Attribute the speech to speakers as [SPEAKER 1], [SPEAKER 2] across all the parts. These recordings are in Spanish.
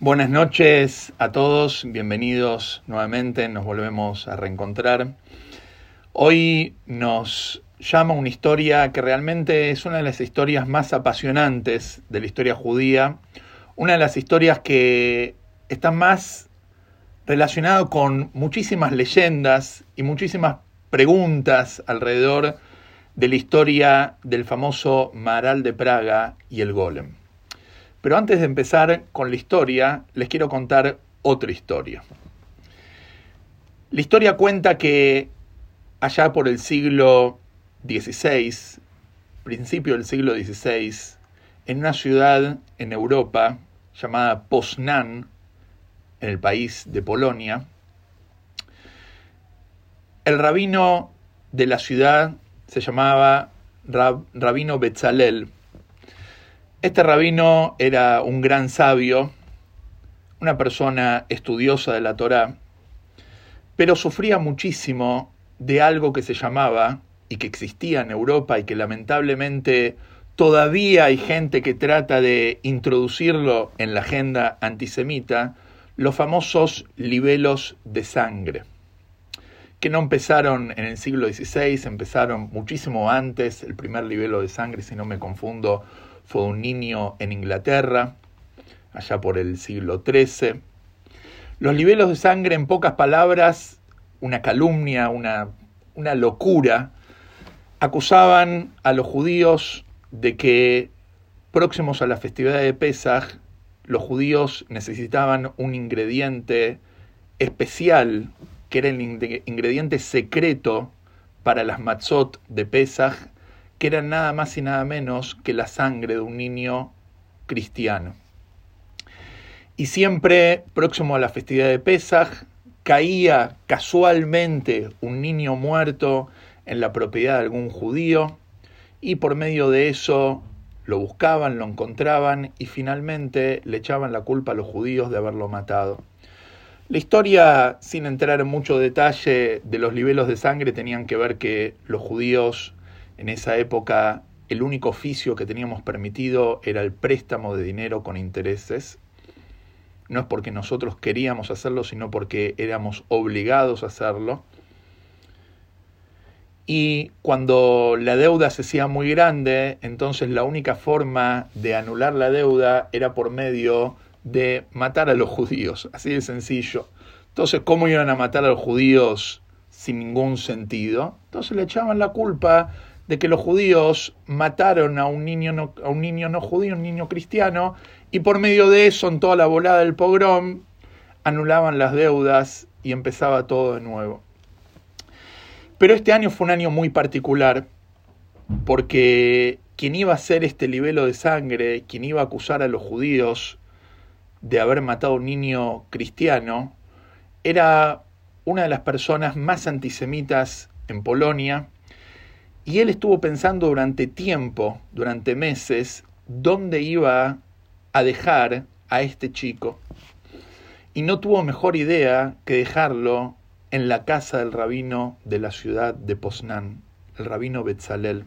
[SPEAKER 1] Buenas noches a todos, bienvenidos nuevamente, nos volvemos a reencontrar. Hoy nos llama una historia que realmente es una de las historias más apasionantes de la historia judía, una de las historias que está más relacionado con muchísimas leyendas y muchísimas preguntas alrededor de la historia del famoso Maral de Praga y el Golem. Pero antes de empezar con la historia, les quiero contar otra historia. La historia cuenta que allá por el siglo XVI, principio del siglo XVI, en una ciudad en Europa llamada Poznan, en el país de Polonia, el rabino de la ciudad se llamaba Rabino Betzalel. Este rabino era un gran sabio, una persona estudiosa de la Torá, pero sufría muchísimo de algo que se llamaba y que existía en Europa y que lamentablemente todavía hay gente que trata de introducirlo en la agenda antisemita, los famosos libelos de sangre, que no empezaron en el siglo XVI, empezaron muchísimo antes, el primer libelo de sangre, si no me confundo, fue un niño en Inglaterra, allá por el siglo XIII. Los libelos de sangre, en pocas palabras, una calumnia, una, una locura, acusaban a los judíos de que próximos a la festividad de Pesach los judíos necesitaban un ingrediente especial, que era el ingrediente secreto para las matzot de Pesach, que era nada más y nada menos que la sangre de un niño cristiano. Y siempre, próximo a la festividad de Pesach, caía casualmente un niño muerto en la propiedad de algún judío, y por medio de eso lo buscaban, lo encontraban y finalmente le echaban la culpa a los judíos de haberlo matado. La historia, sin entrar en mucho detalle de los libelos de sangre, tenían que ver que los judíos en esa época el único oficio que teníamos permitido era el préstamo de dinero con intereses. No es porque nosotros queríamos hacerlo, sino porque éramos obligados a hacerlo y cuando la deuda se hacía muy grande, entonces la única forma de anular la deuda era por medio de matar a los judíos, así de sencillo. Entonces, ¿cómo iban a matar a los judíos sin ningún sentido? Entonces le echaban la culpa de que los judíos mataron a un niño no, a un niño no judío, un niño cristiano, y por medio de eso, en toda la volada del pogrom, anulaban las deudas y empezaba todo de nuevo. Pero este año fue un año muy particular porque quien iba a hacer este libelo de sangre, quien iba a acusar a los judíos de haber matado a un niño cristiano, era una de las personas más antisemitas en Polonia y él estuvo pensando durante tiempo, durante meses, dónde iba a dejar a este chico. Y no tuvo mejor idea que dejarlo en la casa del rabino de la ciudad de Poznan, el rabino Betzalel.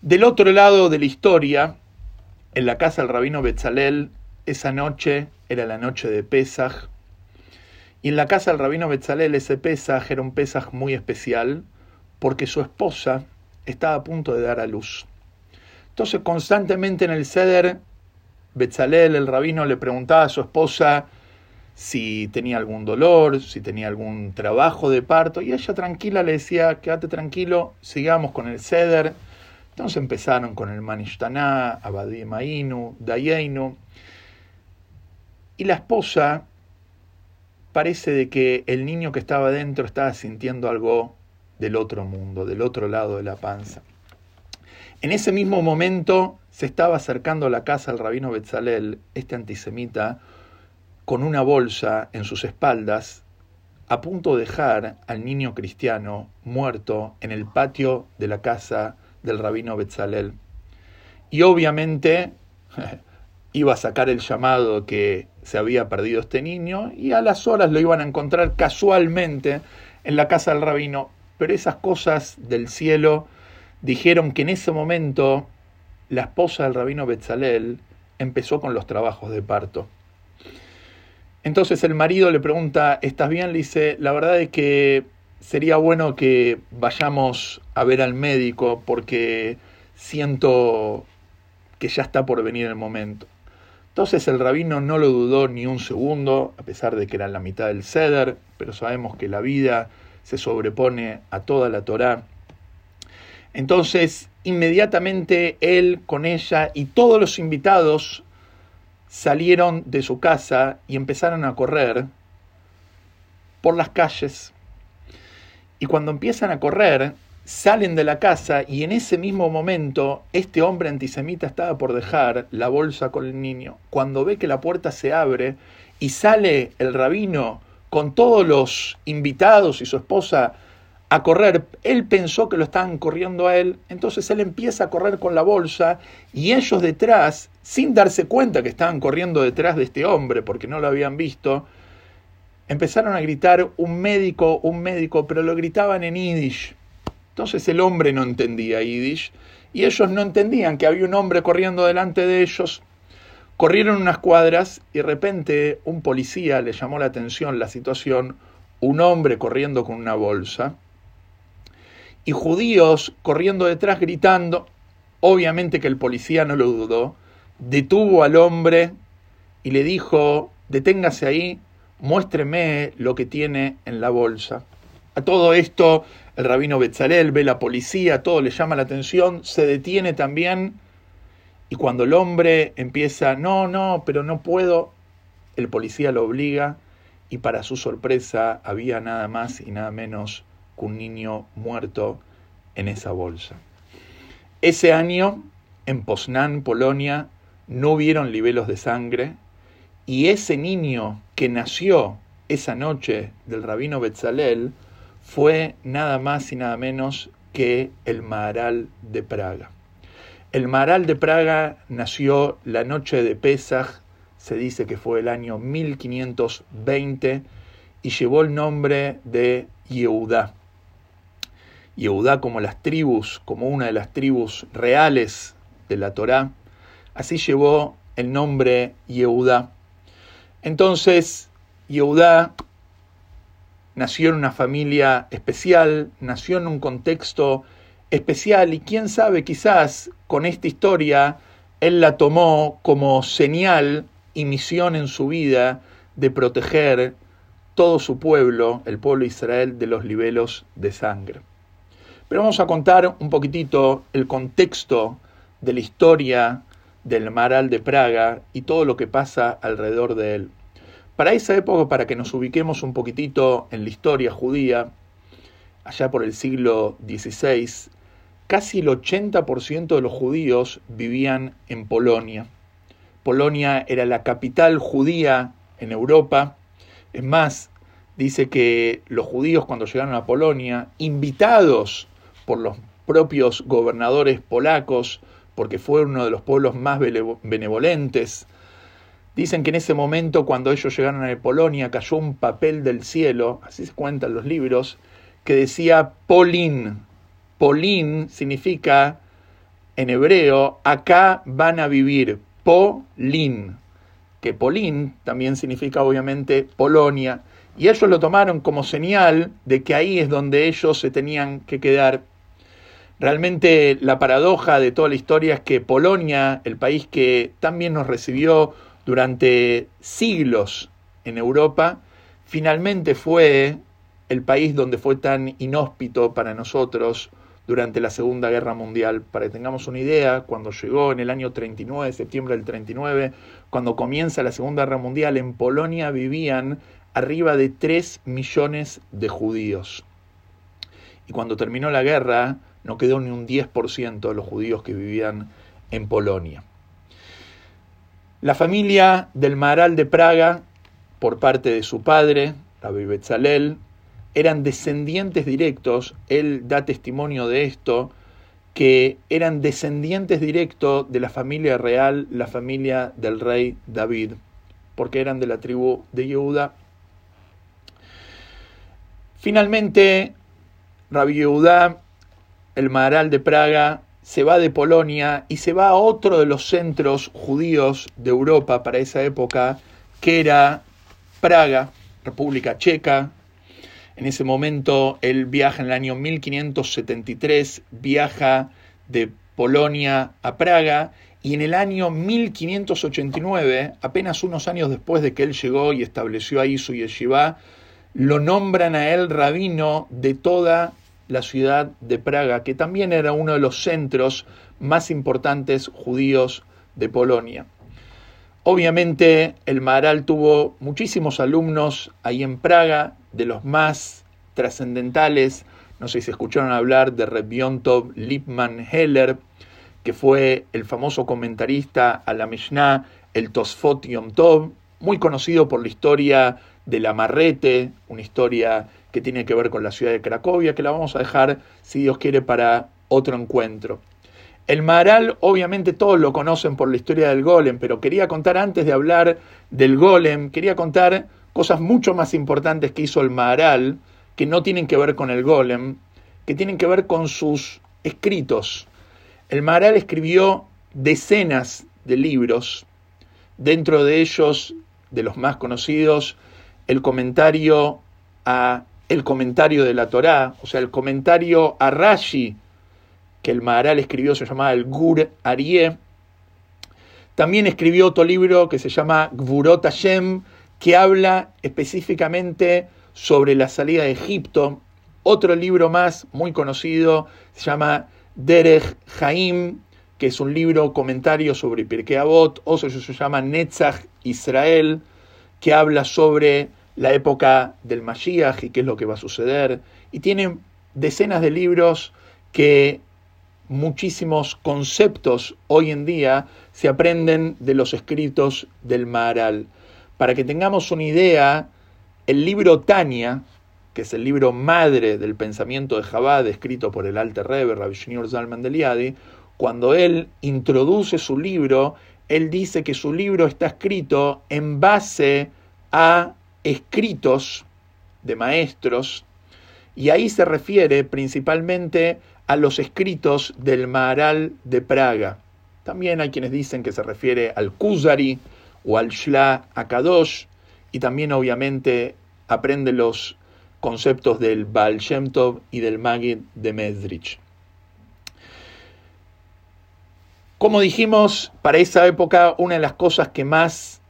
[SPEAKER 1] Del otro lado de la historia, en la casa del rabino Betzalel, esa noche era la noche de Pesaj, y en la casa del rabino Betzalel ese Pesaj era un Pesaj muy especial, porque su esposa estaba a punto de dar a luz. Entonces constantemente en el ceder, Betzalel, el rabino, le preguntaba a su esposa, si tenía algún dolor, si tenía algún trabajo de parto, y ella tranquila le decía, quédate tranquilo, sigamos con el ceder. Entonces empezaron con el Manishtaná, Abadi Mainu, Dayeinu, y la esposa parece de que el niño que estaba dentro estaba sintiendo algo del otro mundo, del otro lado de la panza. En ese mismo momento se estaba acercando a la casa del rabino Betzalel, este antisemita, con una bolsa en sus espaldas, a punto de dejar al niño cristiano muerto en el patio de la casa del rabino Betzalel. Y obviamente iba a sacar el llamado que se había perdido este niño y a las horas lo iban a encontrar casualmente en la casa del rabino. Pero esas cosas del cielo dijeron que en ese momento la esposa del rabino Betzalel empezó con los trabajos de parto. Entonces el marido le pregunta, ¿estás bien? Le dice, la verdad es que sería bueno que vayamos a ver al médico porque siento que ya está por venir el momento. Entonces el rabino no lo dudó ni un segundo, a pesar de que era la mitad del ceder, pero sabemos que la vida se sobrepone a toda la Torá. Entonces, inmediatamente él con ella y todos los invitados salieron de su casa y empezaron a correr por las calles. Y cuando empiezan a correr, salen de la casa y en ese mismo momento este hombre antisemita estaba por dejar la bolsa con el niño. Cuando ve que la puerta se abre y sale el rabino con todos los invitados y su esposa a correr. Él pensó que lo estaban corriendo a él, entonces él empieza a correr con la bolsa y ellos detrás, sin darse cuenta que estaban corriendo detrás de este hombre porque no lo habían visto, empezaron a gritar un médico, un médico, pero lo gritaban en yiddish. Entonces el hombre no entendía yiddish y ellos no entendían que había un hombre corriendo delante de ellos. Corrieron unas cuadras y de repente un policía le llamó la atención la situación, un hombre corriendo con una bolsa y judíos corriendo detrás gritando. Obviamente que el policía no lo dudó, detuvo al hombre y le dijo, deténgase ahí, muéstreme lo que tiene en la bolsa. A todo esto, el rabino Betzalel ve la policía, todo le llama la atención, se detiene también y cuando el hombre empieza, no, no, pero no puedo, el policía lo obliga y para su sorpresa había nada más y nada menos que un niño muerto en esa bolsa. Ese año, en Poznan, Polonia, no hubieron libelos de sangre y ese niño que nació esa noche del rabino Betzalel fue nada más y nada menos que el Maharal de Praga. El Maharal de Praga nació la noche de Pesach, se dice que fue el año 1520, y llevó el nombre de Yehudá. Yehudá como las tribus, como una de las tribus reales de la Torá, así llevó el nombre Yehudá. Entonces, Yehudá nació en una familia especial, nació en un contexto especial y quién sabe, quizás con esta historia él la tomó como señal y misión en su vida de proteger todo su pueblo, el pueblo de Israel, de los libelos de sangre. Pero vamos a contar un poquitito el contexto de la historia del Maral de Praga y todo lo que pasa alrededor de él. Para esa época, para que nos ubiquemos un poquitito en la historia judía, allá por el siglo XVI, casi el 80% de los judíos vivían en Polonia. Polonia era la capital judía en Europa. Es más, dice que los judíos cuando llegaron a Polonia, invitados por los propios gobernadores polacos, porque fue uno de los pueblos más benevolentes. Dicen que en ese momento, cuando ellos llegaron a Polonia, cayó un papel del cielo, así se cuentan los libros, que decía Polín. Polín significa en hebreo, acá van a vivir, Polín, que Polín también significa obviamente Polonia, y ellos lo tomaron como señal de que ahí es donde ellos se tenían que quedar. Realmente la paradoja de toda la historia es que Polonia, el país que también nos recibió durante siglos en Europa, finalmente fue el país donde fue tan inhóspito para nosotros durante la Segunda Guerra Mundial. Para que tengamos una idea, cuando llegó en el año 39, septiembre del 39, cuando comienza la Segunda Guerra Mundial, en Polonia vivían arriba de 3 millones de judíos. Y cuando terminó la guerra, no quedó ni un 10% de los judíos que vivían en Polonia. La familia del Maral de Praga, por parte de su padre, Rabbi Betzalel, eran descendientes directos, él da testimonio de esto, que eran descendientes directos de la familia real, la familia del rey David, porque eran de la tribu de Yehuda. Finalmente, Rabbi Yehuda el Maharal de Praga se va de Polonia y se va a otro de los centros judíos de Europa para esa época, que era Praga, República Checa. En ese momento él viaja en el año 1573, viaja de Polonia a Praga y en el año 1589, apenas unos años después de que él llegó y estableció ahí su yeshiva, lo nombran a él rabino de toda la ciudad de Praga, que también era uno de los centros más importantes judíos de Polonia. Obviamente el Maharal tuvo muchísimos alumnos ahí en Praga, de los más trascendentales, no sé si escucharon hablar de Rebiontov Lipman Heller, que fue el famoso comentarista a la Mishnah, el Tosfot Yom Tov, muy conocido por la historia de la Marrete, una historia que tiene que ver con la ciudad de Cracovia, que la vamos a dejar, si Dios quiere, para otro encuentro. El Maharal, obviamente todos lo conocen por la historia del golem, pero quería contar antes de hablar del golem, quería contar cosas mucho más importantes que hizo el Maharal, que no tienen que ver con el golem, que tienen que ver con sus escritos. El Maharal escribió decenas de libros, dentro de ellos, de los más conocidos, el comentario a el comentario de la Torá, o sea, el comentario a Rashi, que el Maharal escribió, se llamaba el Gur Arié. También escribió otro libro que se llama Gvurot Hashem, que habla específicamente sobre la salida de Egipto. Otro libro más muy conocido se llama Derech Haim, que es un libro comentario sobre Pirkei Avot, o se llama Netzach Israel, que habla sobre la época del Mashiach y qué es lo que va a suceder. Y tiene decenas de libros que muchísimos conceptos hoy en día se aprenden de los escritos del Maharal. Para que tengamos una idea, el libro Tania, que es el libro madre del pensamiento de Chabad, escrito por el Alter Rebbe, Rabbi Zalman de cuando él introduce su libro, él dice que su libro está escrito en base a escritos de maestros, y ahí se refiere principalmente a los escritos del Maharal de Praga. También hay quienes dicen que se refiere al Kuzari o al Shla Akadosh, y también obviamente aprende los conceptos del Baal Shem Tov y del Magid de Medrich. Como dijimos, para esa época una de las cosas que más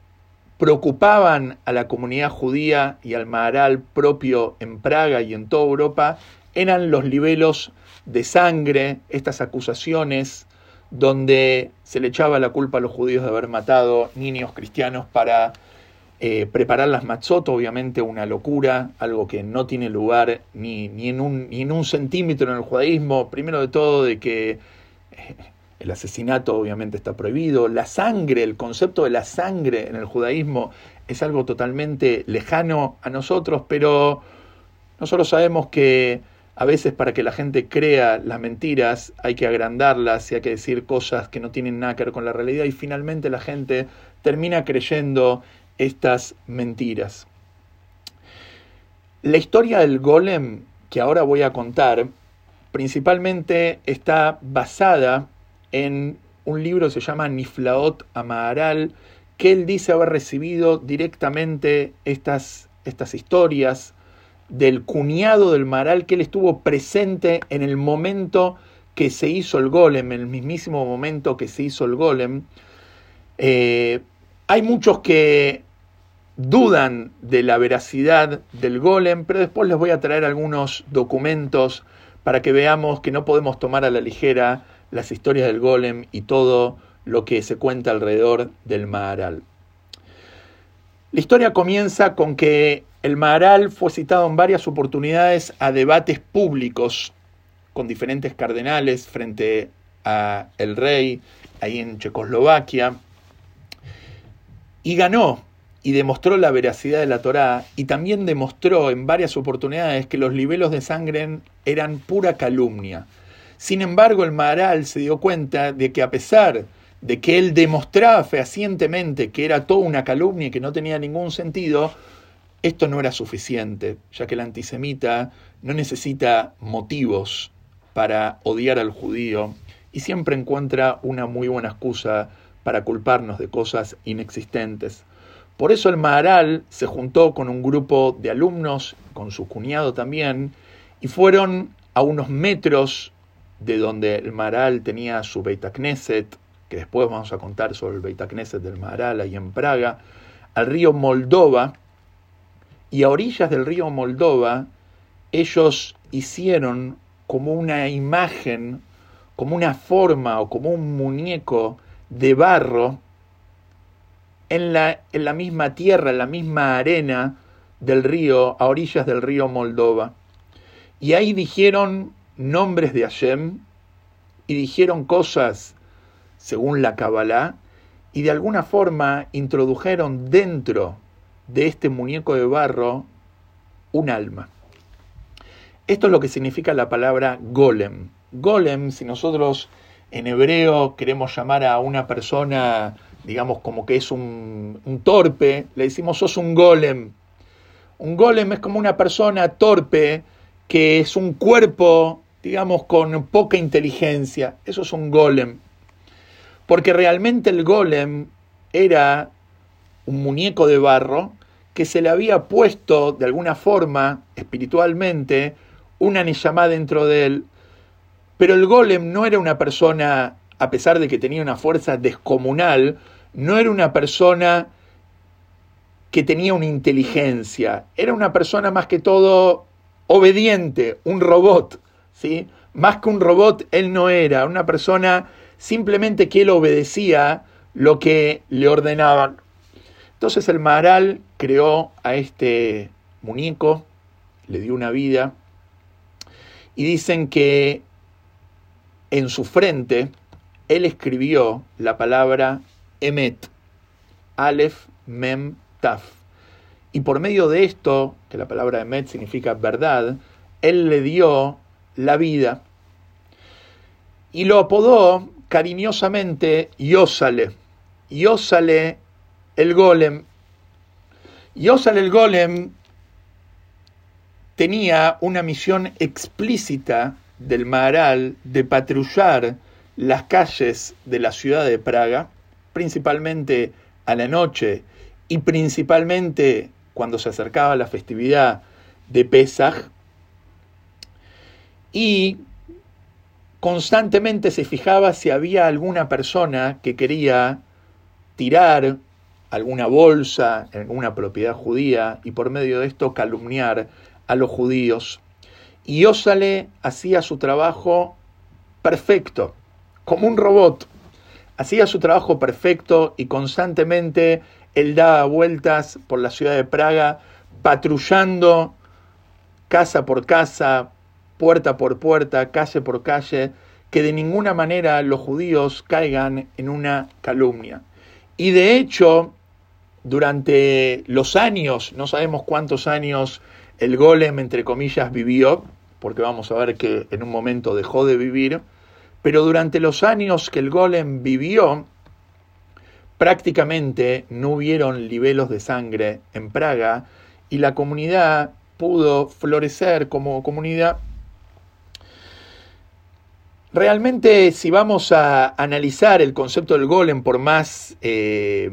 [SPEAKER 1] preocupaban a la comunidad judía y al Maharal propio en Praga y en toda Europa eran los libelos de sangre, estas acusaciones donde se le echaba la culpa a los judíos de haber matado niños cristianos para eh, preparar las matzot, obviamente una locura, algo que no tiene lugar ni, ni, en un, ni en un centímetro en el judaísmo, primero de todo de que eh, el asesinato obviamente está prohibido, la sangre, el concepto de la sangre en el judaísmo es algo totalmente lejano a nosotros, pero nosotros sabemos que a veces para que la gente crea las mentiras hay que agrandarlas y hay que decir cosas que no tienen nada que ver con la realidad y finalmente la gente termina creyendo estas mentiras. La historia del golem que ahora voy a contar principalmente está basada en un libro que se llama Niflaot Amaharal, que él dice haber recibido directamente estas, estas historias del cuñado del Maharal, que él estuvo presente en el momento que se hizo el golem, en el mismísimo momento que se hizo el golem. Eh, hay muchos que dudan de la veracidad del golem, pero después les voy a traer algunos documentos para que veamos que no podemos tomar a la ligera las historias del golem y todo lo que se cuenta alrededor del Maharal. La historia comienza con que el Maharal fue citado en varias oportunidades a debates públicos con diferentes cardenales frente a el rey ahí en Checoslovaquia y ganó y demostró la veracidad de la Torá y también demostró en varias oportunidades que los libelos de sangre eran pura calumnia. Sin embargo, el Maharal se dio cuenta de que a pesar de que él demostraba fehacientemente que era toda una calumnia y que no tenía ningún sentido, esto no era suficiente, ya que el antisemita no necesita motivos para odiar al judío y siempre encuentra una muy buena excusa para culparnos de cosas inexistentes. Por eso el Maharal se juntó con un grupo de alumnos, con su cuñado también, y fueron a unos metros de donde el Maharal tenía su Beit Knesset, que después vamos a contar sobre el Beit Knesset del Maharal ahí en Praga, al río Moldova, y a orillas del río Moldova ellos hicieron como una imagen, como una forma o como un muñeco de barro en la, en la misma tierra, en la misma arena del río, a orillas del río Moldova. Y ahí dijeron nombres de Hashem y dijeron cosas según la Kabbalah y de alguna forma introdujeron dentro de este muñeco de barro un alma. Esto es lo que significa la palabra golem. Golem, si nosotros en hebreo queremos llamar a una persona, digamos, como que es un, torpe, le decimos sos un golem. Un golem es como una persona torpe que es un cuerpo, digamos, con poca inteligencia. Eso es un golem. Porque realmente el golem era un muñeco de barro que se le había puesto de alguna forma espiritualmente una Neyamá dentro de él. Pero el golem no era una persona, a pesar de que tenía una fuerza descomunal, no era una persona que tenía una inteligencia, era una persona más que todo obediente, un robot, ¿sí? Más que un robot, él no era, una persona simplemente que él obedecía lo que le ordenaban. Entonces el Maharal creó a este muñeco, le dio una vida, y dicen que en su frente él escribió la palabra Emet, Aleph, Mem, Taf. Y por medio de esto, que la palabra Emet significa verdad, él le dio la vida y lo apodó cariñosamente Yosale. Yosale el golem. Yosale el golem tenía una misión explícita del Maharal de patrullar las calles de la ciudad de Praga, principalmente a la noche y principalmente cuando se acercaba la festividad de Pesach, y constantemente se fijaba si había alguna persona que quería tirar alguna bolsa en alguna propiedad judía y por medio de esto calumniar a los judíos. Y Osale hacía su trabajo perfecto, como un robot. Hacía su trabajo perfecto y constantemente él daba vueltas por la ciudad de Praga, patrullando casa por casa, puerta por puerta, calle por calle, que de ninguna manera los judíos caigan en una calumnia. Y de hecho, durante los años, no sabemos cuántos años el golem, entre comillas, vivió, porque vamos a ver que en un momento dejó de vivir, pero durante los años que el golem vivió, prácticamente no hubieron libelos de sangre en Praga y la comunidad pudo florecer como comunidad. Realmente, si vamos a analizar el concepto del golem por más eh,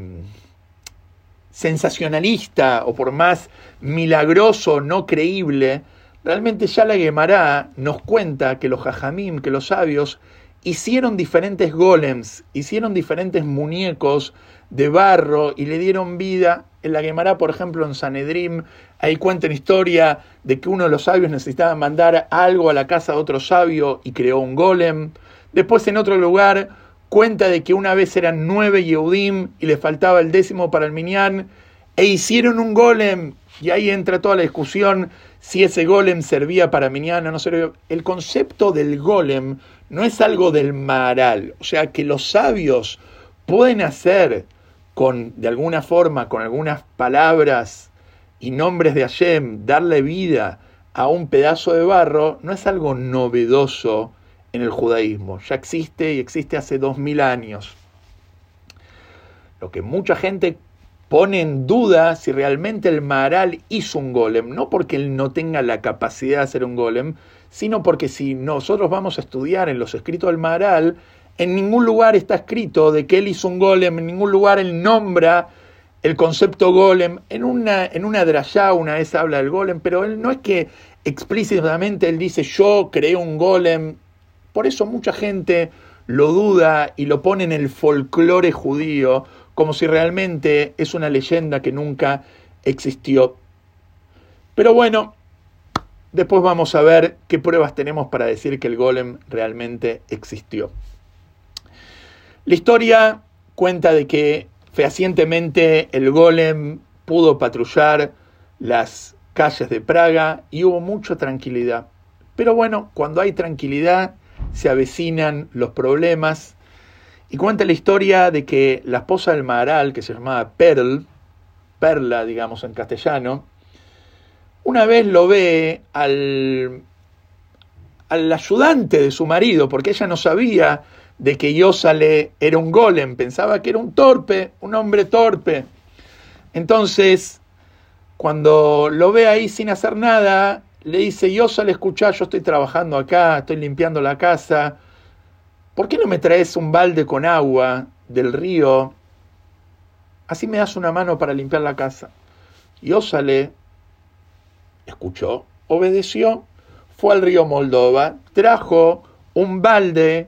[SPEAKER 1] sensacionalista o por más milagroso, no creíble, realmente ya la Gemara nos cuenta que los jajamim, que los sabios, hicieron diferentes golems, hicieron diferentes muñecos de barro y le dieron vida. En la Gemara, por ejemplo, en Sanedrim, ahí cuentan historia de que uno de los sabios necesitaba mandar algo a la casa de otro sabio y creó un golem. Después en otro lugar cuenta de que una vez eran nueve Yehudim y le faltaba el décimo para el Minyan, e hicieron un golem, y ahí entra toda la discusión si ese golem servía para Minyan o no servía. El concepto del golem no es algo del maral, o sea que los sabios pueden hacer con, de alguna forma, con algunas palabras y nombres de Hashem, darle vida a un pedazo de barro, no es algo novedoso en el judaísmo. Ya existe y existe hace dos mil años. Lo que mucha gente pone en duda si realmente el Maharal hizo un golem, no porque él no tenga la capacidad de hacer un golem, sino porque si nosotros vamos a estudiar en los escritos del Maharal, en ningún lugar está escrito de que él hizo un golem, en ningún lugar él nombra el concepto golem. En una, en una drayá una vez habla del golem, pero él no es que explícitamente él dice yo creé un golem. Por eso mucha gente lo duda y lo pone en el folclore judío como si realmente es una leyenda que nunca existió. Pero bueno, después vamos a ver qué pruebas tenemos para decir que el golem realmente existió. La historia cuenta de que fehacientemente el golem pudo patrullar las calles de Praga y hubo mucha tranquilidad. Pero bueno, cuando hay tranquilidad se avecinan los problemas. Y cuenta la historia de que la esposa del Maharal, que se llamaba Perl, Perla, digamos en castellano, una vez lo ve al, al ayudante de su marido, porque ella no sabía de que Yosale era un golem, pensaba que era un torpe, un hombre torpe. Entonces, cuando lo ve ahí sin hacer nada, le dice, Yosale, escucha, yo estoy trabajando acá, estoy limpiando la casa, ¿por qué no me traes un balde con agua del río? Así me das una mano para limpiar la casa. Yosale escuchó, obedeció, fue al río Moldova, trajo un balde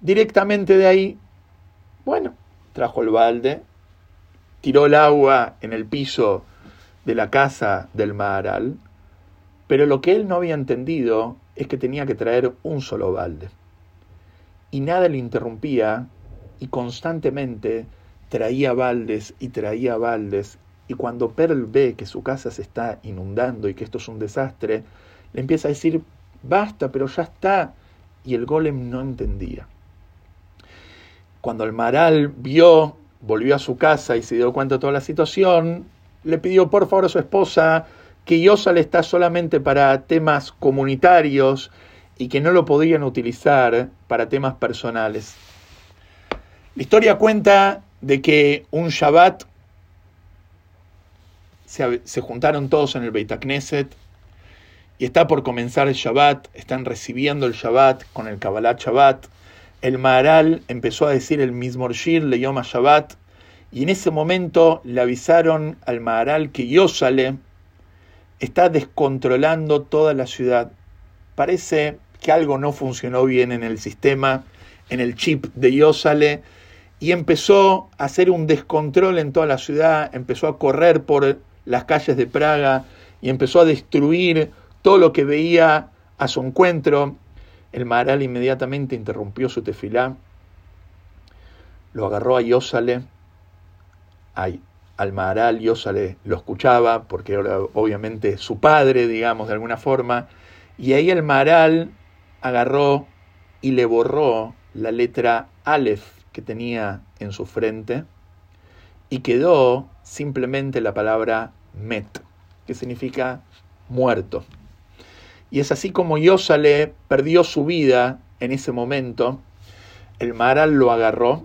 [SPEAKER 1] directamente de ahí, bueno, trajo el balde, tiró el agua en el piso de la casa del Maharal, pero lo que él no había entendido es que tenía que traer un solo balde. Y nada le interrumpía y constantemente traía baldes y traía baldes. Y cuando Pearl ve que su casa se está inundando y que esto es un desastre, le empieza a decir, basta, pero ya está. Y el golem no entendía. Cuando el Maral vio, volvió a su casa y se dio cuenta de toda la situación, le pidió por favor a su esposa que Yosal está solamente para temas comunitarios y que no lo podían utilizar para temas personales. La historia cuenta de que un Shabbat se, juntaron todos en el Beit Knesset y está por comenzar el Shabbat, están recibiendo el Shabbat con el Kabbalah Shabbat el Maharal empezó a decir el mismo Shir, le llama Shabbat, y en ese momento le avisaron al Maharal que Yosale está descontrolando toda la ciudad. Parece que algo no funcionó bien en el sistema, en el chip de Yosale, y empezó a hacer un descontrol en toda la ciudad, empezó a correr por las calles de Praga y empezó a destruir todo lo que veía a su encuentro. El Maharal inmediatamente interrumpió su tefilá, lo agarró a Yosale, al Maharal Yosale lo escuchaba, porque era obviamente su padre, digamos, de alguna forma, y ahí el Maharal agarró y le borró la letra Aleph que tenía en su frente, y quedó simplemente la palabra Met, que significa muerto. Y es así como Yosale perdió su vida en ese momento. El Maral lo agarró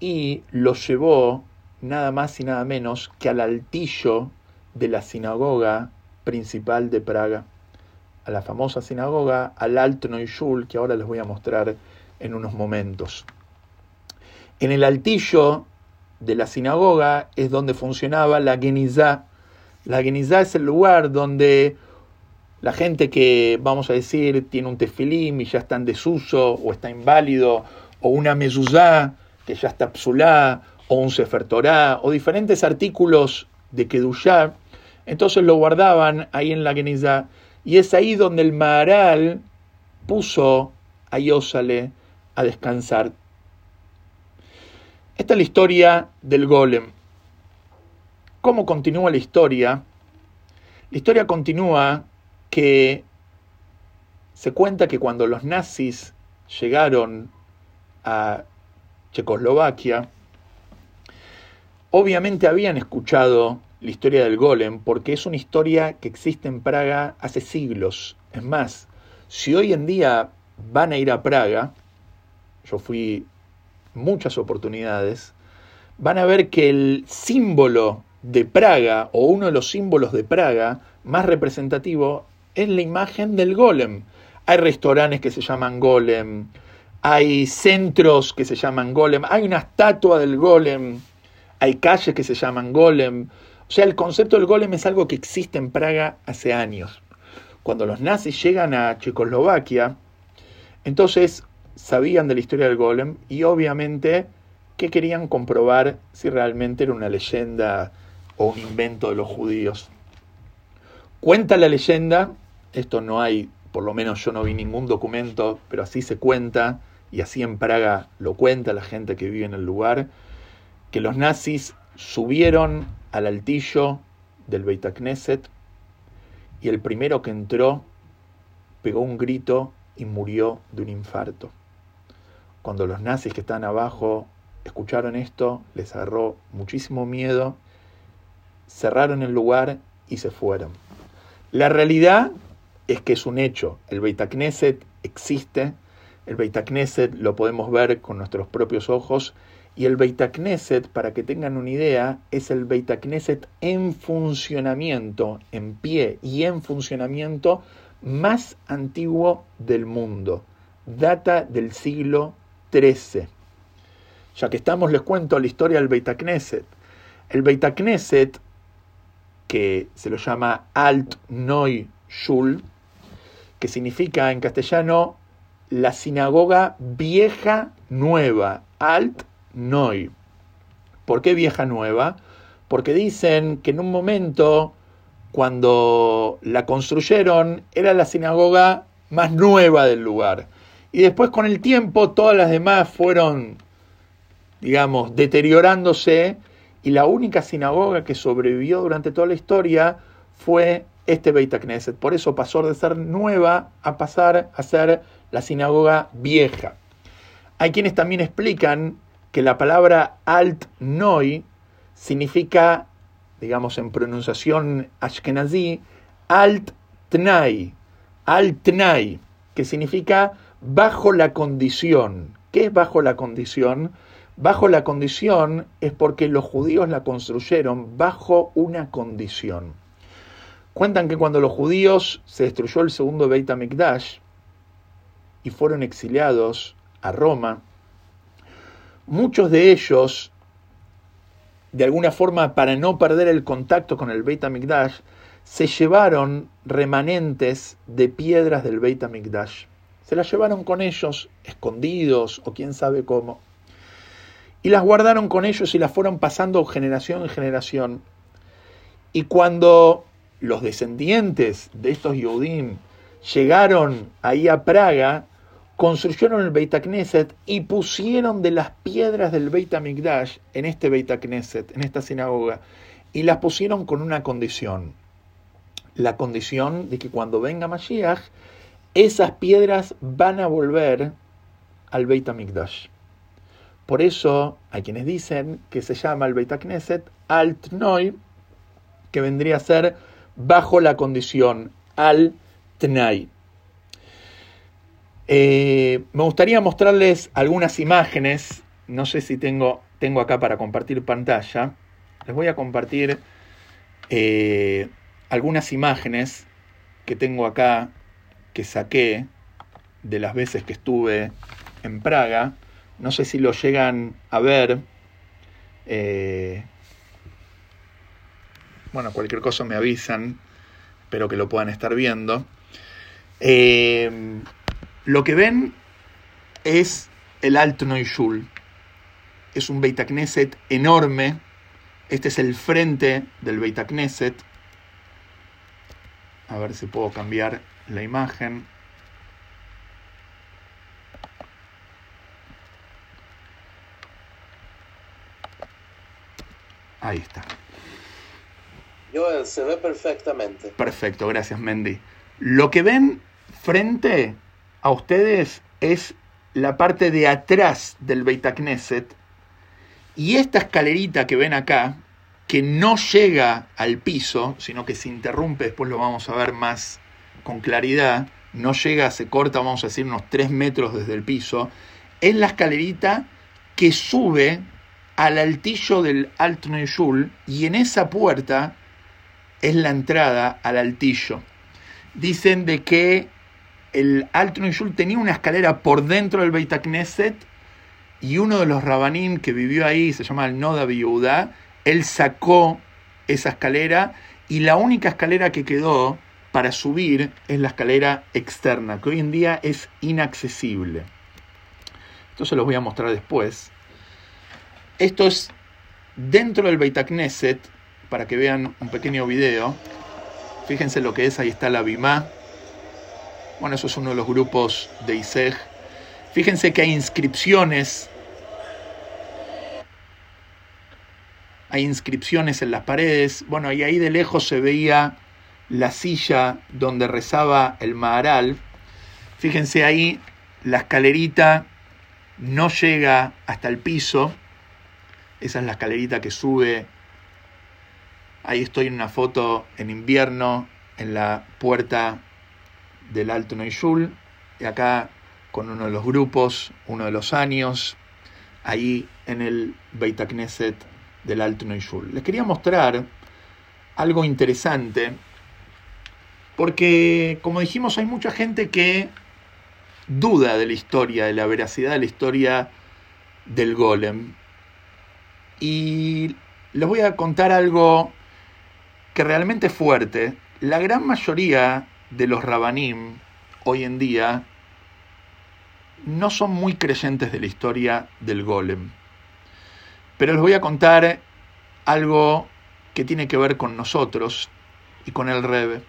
[SPEAKER 1] y lo llevó nada más y nada menos que al altillo de la sinagoga principal de Praga, a la famosa sinagoga, al Alto Noyul, que ahora les voy a mostrar en unos momentos. En el altillo de la sinagoga es donde funcionaba la Genizá. La Genizá es el lugar donde la gente que, vamos a decir, tiene un tefilim y ya está en desuso o está inválido, o una mezuzá que ya está psulá, o un sefer o diferentes artículos de kedushá, entonces lo guardaban ahí en la Genizá. Y es ahí donde el Maharal puso a Yosale a descansar. Esta es la historia del golem. ¿Cómo continúa la historia? La historia continúa que se cuenta que cuando los nazis llegaron a Checoslovaquia, obviamente habían escuchado la historia del golem porque es una historia que existe en Praga hace siglos. Es más, si hoy en día van a ir a Praga, yo fui muchas oportunidades, van a ver que el símbolo de Praga o uno de los símbolos de Praga más representativo es la imagen del golem. Hay restaurantes que se llaman golem, hay centros que se llaman golem, hay una estatua del golem, hay calles que se llaman golem. O sea, el concepto del golem es algo que existe en Praga hace años. Cuando los nazis llegan a Checoslovaquia, entonces sabían de la historia del golem y obviamente que querían comprobar si realmente era una leyenda o un invento de los judíos. Cuenta la leyenda, esto no hay, por lo menos yo no vi ningún documento, pero así se cuenta, y así en Praga lo cuenta la gente que vive en el lugar, que los nazis subieron al altillo del Beit Knesset y el primero que entró pegó un grito y murió de un infarto. Cuando los nazis que están abajo escucharon esto, les agarró muchísimo miedo, cerraron el lugar y se fueron. La realidad es que es un hecho. El Beit Knesset existe, el Beit Knesset lo podemos ver con nuestros propios ojos y el Beit Knesset, para que tengan una idea, es el Beit Knesset en funcionamiento, en pie y en funcionamiento más antiguo del mundo. Data del siglo XIII. Ya que estamos, les cuento la historia del Beit Knesset. El Beit Knesset, que se lo llama Alt Neu Shul, que significa en castellano la sinagoga vieja nueva, Alt Noi. ¿Por qué vieja nueva? Porque dicen que en un momento, cuando la construyeron, era la sinagoga más nueva del lugar. Y después con el tiempo todas las demás fueron, digamos, deteriorándose y la única sinagoga que sobrevivió durante toda la historia fue este Beit Knesset. Por eso pasó de ser nueva a pasar a ser la sinagoga vieja. Hay quienes también explican que la palabra alt noi significa, digamos en pronunciación ashkenazí, alt tnai, alt tnai, que significa bajo la condición. ¿Qué es bajo la condición? Bajo la condición es porque los judíos la construyeron bajo una condición. Cuentan que cuando los judíos se destruyó el segundo Beit HaMikdash, y fueron exiliados a Roma, muchos de ellos, de alguna forma para no perder el contacto con el Beit HaMikdash, se llevaron remanentes de piedras del Beit HaMikdash. Se las llevaron con ellos, escondidos o quién sabe cómo. Y las guardaron con ellos y las fueron pasando generación en generación. Y cuando los descendientes de estos Yehudim llegaron ahí a Praga, construyeron el Beit Knesset y pusieron de las piedras del Beit HaMikdash en este Beit Knesset, en esta sinagoga, y las pusieron con una condición. La condición de que cuando venga Mashiach, esas piedras van a volver al Beit HaMikdash. Por eso hay quienes dicen que se llama el Beit Knesset Alt Noi, que vendría a ser bajo la condición Al Tnai. Eh, me gustaría mostrarles algunas imágenes. No sé si tengo, tengo acá para compartir pantalla. Les voy a compartir eh, algunas imágenes que tengo acá que saqué de las veces que estuve en Praga. No sé si lo llegan a ver. Eh, bueno, cualquier cosa me avisan. Espero que lo puedan estar viendo. Lo que ven es el Alto Neuschul. Es un Beit Knesset enorme. Este es el frente del Beit Knesset. A ver si puedo cambiar la imagen. Ahí está.
[SPEAKER 2] Joel, se ve perfectamente.
[SPEAKER 1] Perfecto, gracias Mendy. Lo que ven frente a ustedes es la parte de atrás del Beit Knesset y esta escalerita que ven acá, que no llega al piso, sino que se interrumpe, después lo vamos a ver más con claridad, no llega, se corta, vamos a decir, unos 3 metros desde el piso, es la escalerita que sube al altillo del Alt y en esa puerta es la entrada al altillo. Dicen de que el Alto Yul tenía una escalera por dentro del Beit Knesset y uno de los rabanim que vivió ahí, se llama el Noda Yehuda, él sacó esa escalera y la única escalera que quedó para subir es la escalera externa, que hoy en día es inaccesible. Esto se los voy a mostrar después. Esto es dentro del Beit Knesset, para que vean un pequeño video. Fíjense lo que es, ahí está la Bimá. Bueno, eso es uno de los grupos de ISEG. Fíjense que hay inscripciones. Hay inscripciones en las paredes. Bueno, y ahí de lejos se veía la silla donde rezaba el Maharal. Fíjense ahí, la escalerita no llega hasta el piso. Esa es la escalerita que sube. Ahí estoy en una foto en invierno en la puerta del Alto Noyul. Y acá con uno de los grupos, uno de los años, ahí en el Beit Knesset del Alto Noyul. Les quería mostrar algo interesante, porque como dijimos, hay mucha gente que duda de la historia, de la veracidad de la historia del golem. Y les voy a contar algo que realmente es fuerte. La gran mayoría de los rabanim hoy en día no son muy creyentes de la historia del golem. Pero les voy a contar algo que tiene que ver con nosotros y con el Rebe.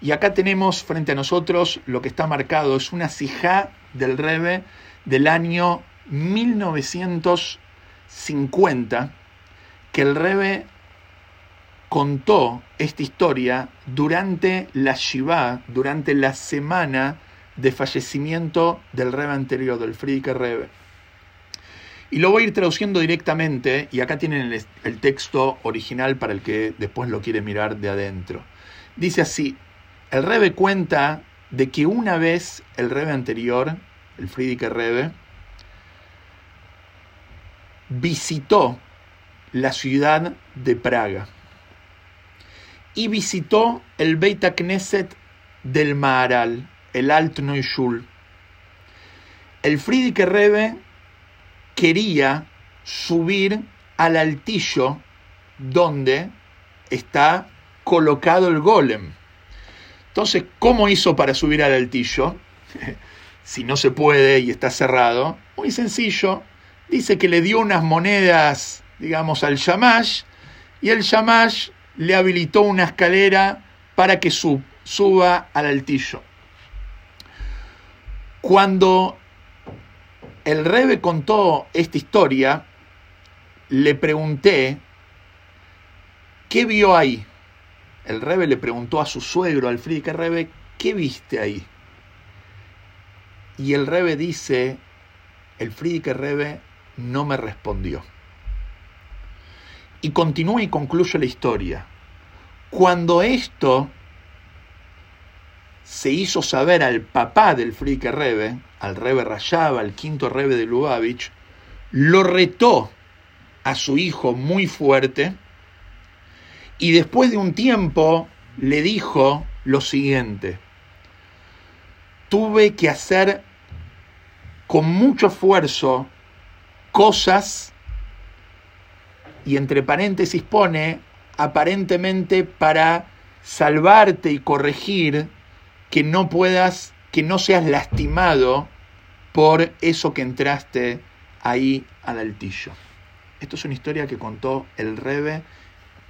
[SPEAKER 1] Y acá tenemos frente a nosotros lo que está marcado, es una sijá del Rebe del año 1900 50 que el Rebe contó esta historia durante la Shiva, durante la semana de fallecimiento del Rebe anterior, del Friedrich Rebe. Y lo voy a ir traduciendo directamente, y acá tienen el, texto original para el que después lo quiere mirar de adentro. Dice así, el Rebe cuenta de que una vez el Rebe anterior, el Friedrich Rebe, visitó la ciudad de Praga y visitó el Beit Knesset del Maharal, el Alt Neuschul. El Friedrich Rebbe quería subir al altillo donde está colocado el golem. Entonces, ¿cómo hizo para subir al altillo? si no se puede y está cerrado, muy sencillo, dice que le dio unas monedas, digamos, al Shamash, y el Shamash le habilitó una escalera para que suba al altillo. Cuando el Rebe contó esta historia, le pregunté, ¿qué vio ahí? El Rebe le preguntó a su suegro, al Friedrich Rebe, ¿qué viste ahí? Y el Rebe dice, el Friedrich Rebe no me respondió. Y continúa y concluye la historia. Cuando esto se hizo saber al papá del Frike Rebe, al Rebe Rayaba, al quinto Rebe de Lubavitch, lo retó a su hijo muy fuerte y después de un tiempo le dijo lo siguiente, tuve que hacer con mucho esfuerzo cosas, y entre paréntesis pone, aparentemente para salvarte y corregir que no puedas, que no seas lastimado por eso que entraste ahí al altillo. Esto es una historia que contó el Rebe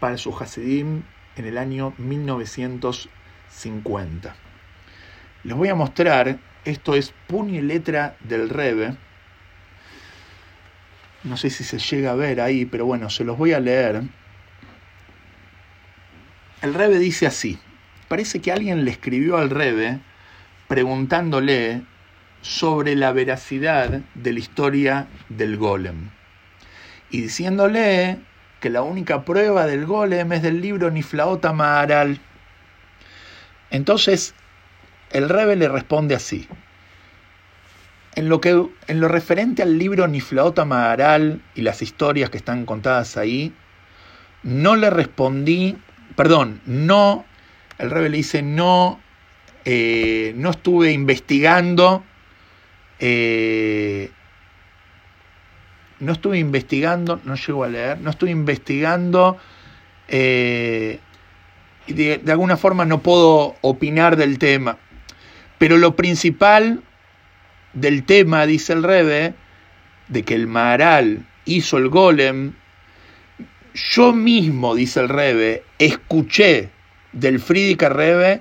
[SPEAKER 1] para su Hasidim en el año 1950. Les voy a mostrar, esto es puño y letra del Rebe, no sé si se llega a ver ahí, pero bueno, se los voy a leer. El Rebe dice así, parece que alguien le escribió al Rebe preguntándole sobre la veracidad de la historia del golem y diciéndole que la única prueba del golem es del libro Niflaota Maharal. Entonces, el Rebe le responde así, en lo, que, en lo referente al libro Niflaota Maharal y las historias que están contadas ahí, no le respondí, perdón, no, el rebe le dice, no eh, no estuve investigando, eh, no estuve investigando, no llego a leer, no estuve investigando eh, de, alguna forma no puedo opinar del tema. Pero lo principal del tema, dice el Rebe, de que el Maharal hizo el golem, yo mismo, dice el Rebe, escuché del Friedrich Rebe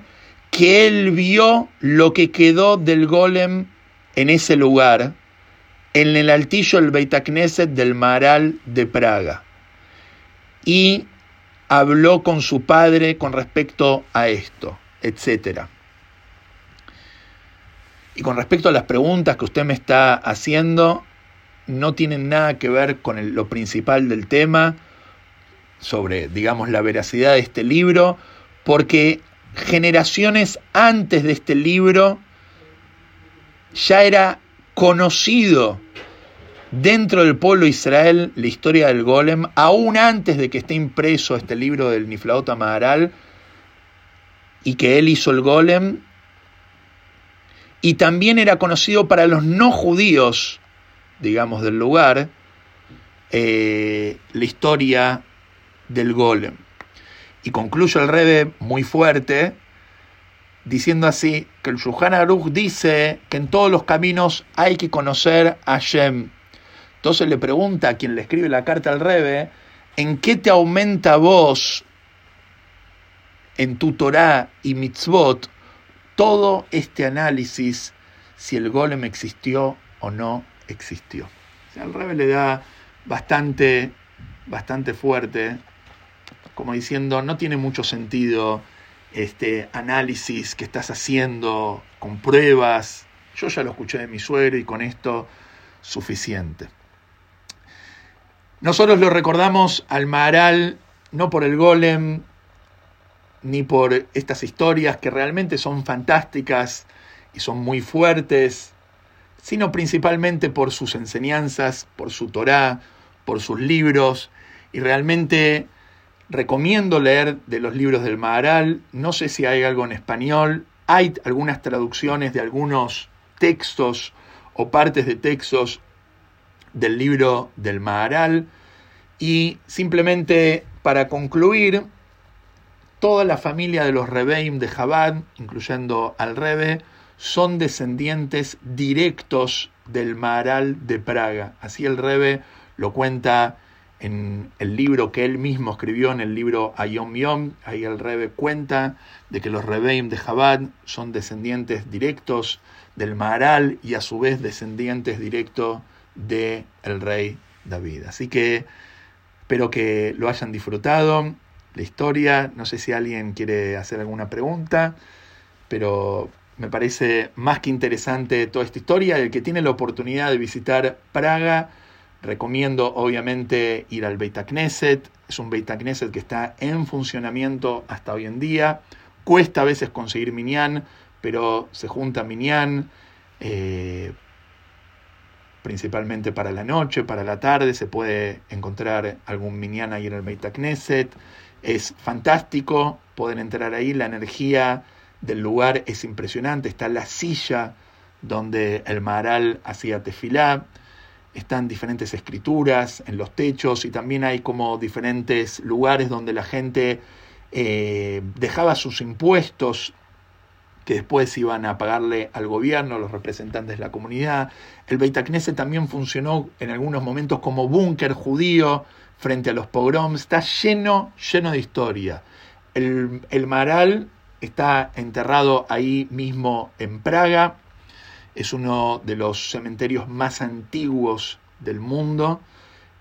[SPEAKER 1] que él vio lo que quedó del golem en ese lugar, en el altillo del Beit Knesset del Maharal de Praga. Y habló con su padre con respecto a esto, etc. Y con respecto a las preguntas que usted me está haciendo, no tienen nada que ver con lo principal del tema, sobre, digamos, la veracidad de este libro, porque generaciones antes de este libro ya era conocido dentro del pueblo de Israel la historia del golem, aún antes de que esté impreso este libro del Niflaot Maharal, y que él hizo el golem, y también era conocido para los no judíos, digamos, del lugar, eh, la historia del golem. Y concluye el Rebe muy fuerte, diciendo así, que el Shulchan Aruch dice que en todos los caminos hay que conocer a Shem. Entonces le pregunta a quien le escribe la carta al Rebe, ¿en qué te aumenta vos en tu Torah y mitzvot todo este análisis si el golem existió o no existió? O sea, le da bastante, bastante fuerte como diciendo, no tiene mucho sentido este análisis que estás haciendo con pruebas. Yo ya lo escuché de mi suegro y con esto suficiente. Nosotros lo recordamos al Maharal no por el golem, ni por estas historias que realmente son fantásticas y son muy fuertes, sino principalmente por sus enseñanzas, por su Torá, por sus libros, y realmente Recomiendo leer de los libros del Maharal, no sé si hay algo en español, hay algunas traducciones de algunos textos o partes de textos del libro del Maharal. Y simplemente para concluir, toda la familia de los Rebeim de Jabad, incluyendo al Rebe, son descendientes directos del Maharal de Praga. Así el Rebe lo cuenta en el libro que él mismo escribió, en el libro Ayom Yom, ahí el Rebe cuenta de que los Rebeim de Jabad son descendientes directos del Maharal y a su vez descendientes directos del el rey David. Así que espero que lo hayan disfrutado, la historia, no sé si alguien quiere hacer alguna pregunta, pero me parece más que interesante toda esta historia, el que tiene la oportunidad de visitar Praga, Recomiendo obviamente ir al Beit Knesset, es un Beit Knesset que está en funcionamiento hasta hoy en día. Cuesta a veces conseguir Minyan, pero se junta Minyan, eh, principalmente para la noche, para la tarde, se puede encontrar algún Minyan ahí en el Beit Knesset. Es fantástico poder entrar ahí, la energía del lugar es impresionante, está la silla donde el Maharal hacía tefilá están diferentes escrituras en los techos y también hay como diferentes lugares donde la gente eh, dejaba sus impuestos que después iban a pagarle al gobierno, los representantes de la comunidad. El Beit también funcionó en algunos momentos como búnker judío frente a los pogroms. Está lleno, lleno de historia. El, el Maral está enterrado ahí mismo en Praga es uno de los cementerios más antiguos del mundo.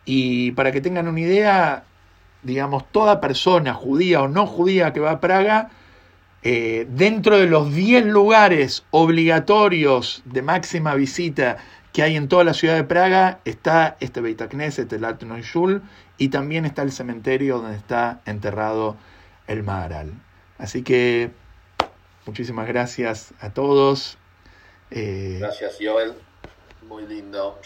[SPEAKER 1] Y para que tengan una idea, digamos, toda persona judía o no judía que va a Praga, eh, dentro de los 10 lugares obligatorios de máxima visita que hay en toda la ciudad de Praga, está este Beit Knesset, el y también está el cementerio donde está enterrado el Maharal. Así que muchísimas gracias a todos.
[SPEAKER 2] Eh, Gracias, Joel. Muy lindo.